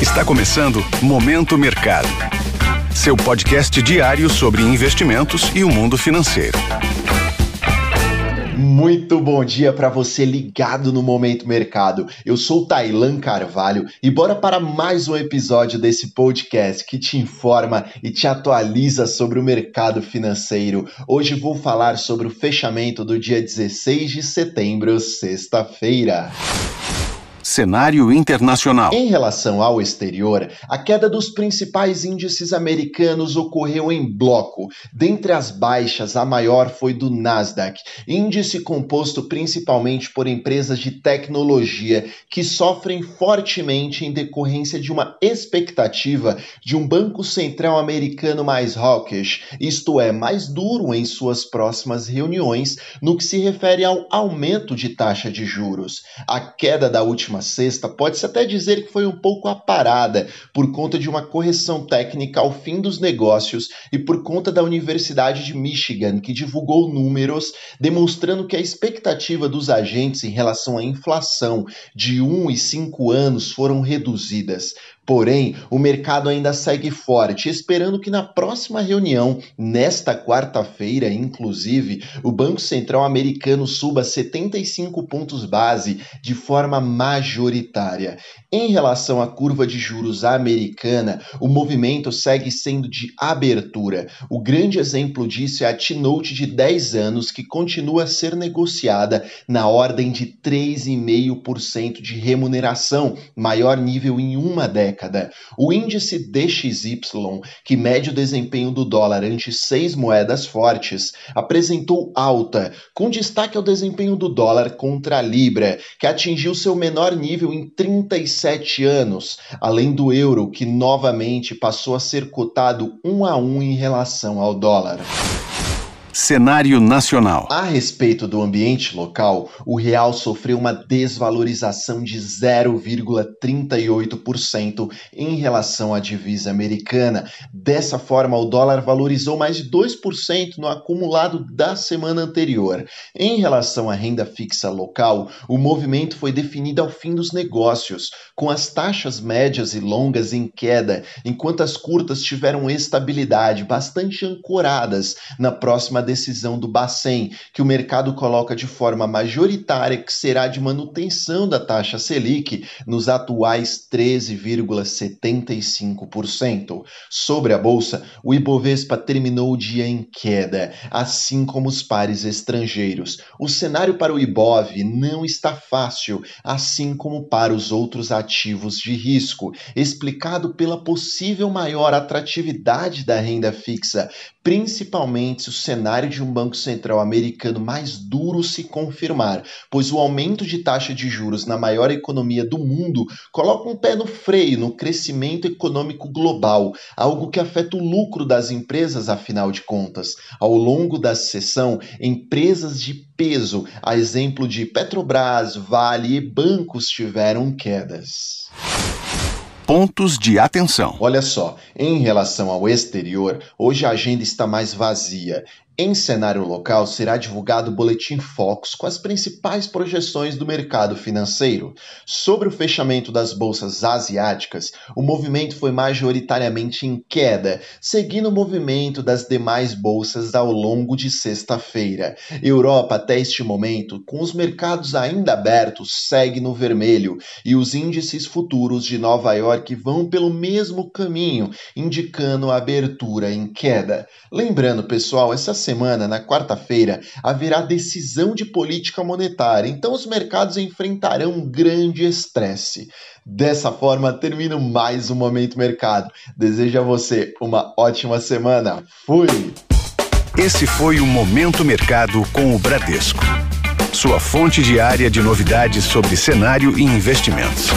Está começando Momento Mercado. Seu podcast diário sobre investimentos e o mundo financeiro. Muito bom dia para você ligado no Momento Mercado. Eu sou Tailan Carvalho e bora para mais um episódio desse podcast que te informa e te atualiza sobre o mercado financeiro. Hoje vou falar sobre o fechamento do dia 16 de setembro, sexta-feira. Cenário internacional. Em relação ao exterior, a queda dos principais índices americanos ocorreu em bloco. Dentre as baixas, a maior foi do Nasdaq, índice composto principalmente por empresas de tecnologia que sofrem fortemente em decorrência de uma expectativa de um Banco Central americano mais hawkish, isto é, mais duro em suas próximas reuniões no que se refere ao aumento de taxa de juros. A queda da última última sexta, pode-se até dizer que foi um pouco aparada por conta de uma correção técnica ao fim dos negócios e por conta da Universidade de Michigan, que divulgou números demonstrando que a expectativa dos agentes em relação à inflação de 1 e 5 anos foram reduzidas. Porém, o mercado ainda segue forte, esperando que na próxima reunião, nesta quarta-feira, inclusive, o Banco Central americano suba 75 pontos base de forma majoritária. Em relação à curva de juros americana, o movimento segue sendo de abertura. O grande exemplo disso é a T-Note de 10 anos, que continua a ser negociada na ordem de 3,5% de remuneração, maior nível em uma década. O índice DXY, que mede o desempenho do dólar ante seis moedas fortes, apresentou alta, com destaque ao desempenho do dólar contra a libra, que atingiu seu menor nível em 37 anos, além do euro, que novamente passou a ser cotado um a um em relação ao dólar. Cenário nacional. A respeito do ambiente local, o real sofreu uma desvalorização de 0,38% em relação à divisa americana. Dessa forma, o dólar valorizou mais de 2% no acumulado da semana anterior. Em relação à renda fixa local, o movimento foi definido ao fim dos negócios, com as taxas médias e longas em queda, enquanto as curtas tiveram estabilidade bastante ancoradas na próxima decisão do Bacen, que o mercado coloca de forma majoritária que será de manutenção da taxa Selic nos atuais 13,75%. Sobre a bolsa, o Ibovespa terminou o dia em queda, assim como os pares estrangeiros. O cenário para o Ibov não está fácil, assim como para os outros ativos de risco, explicado pela possível maior atratividade da renda fixa, principalmente se o cenário de um Banco Central americano mais duro se confirmar, pois o aumento de taxa de juros na maior economia do mundo coloca um pé no freio no crescimento econômico global, algo que afeta o lucro das empresas, afinal de contas. Ao longo da sessão, empresas de peso, a exemplo de Petrobras, Vale e bancos tiveram quedas pontos de atenção. Olha só, em relação ao exterior, hoje a agenda está mais vazia. Em cenário local, será divulgado o Boletim Focus com as principais projeções do mercado financeiro. Sobre o fechamento das bolsas asiáticas, o movimento foi majoritariamente em queda, seguindo o movimento das demais bolsas ao longo de sexta-feira. Europa, até este momento, com os mercados ainda abertos, segue no vermelho e os índices futuros de Nova York vão pelo mesmo caminho, indicando a abertura em queda. Lembrando, pessoal, essa semana, na quarta-feira, haverá decisão de política monetária, então os mercados enfrentarão um grande estresse. Dessa forma, termino mais um Momento Mercado. Desejo a você uma ótima semana. Fui! Esse foi o Momento Mercado com o Bradesco. Sua fonte diária de novidades sobre cenário e investimentos.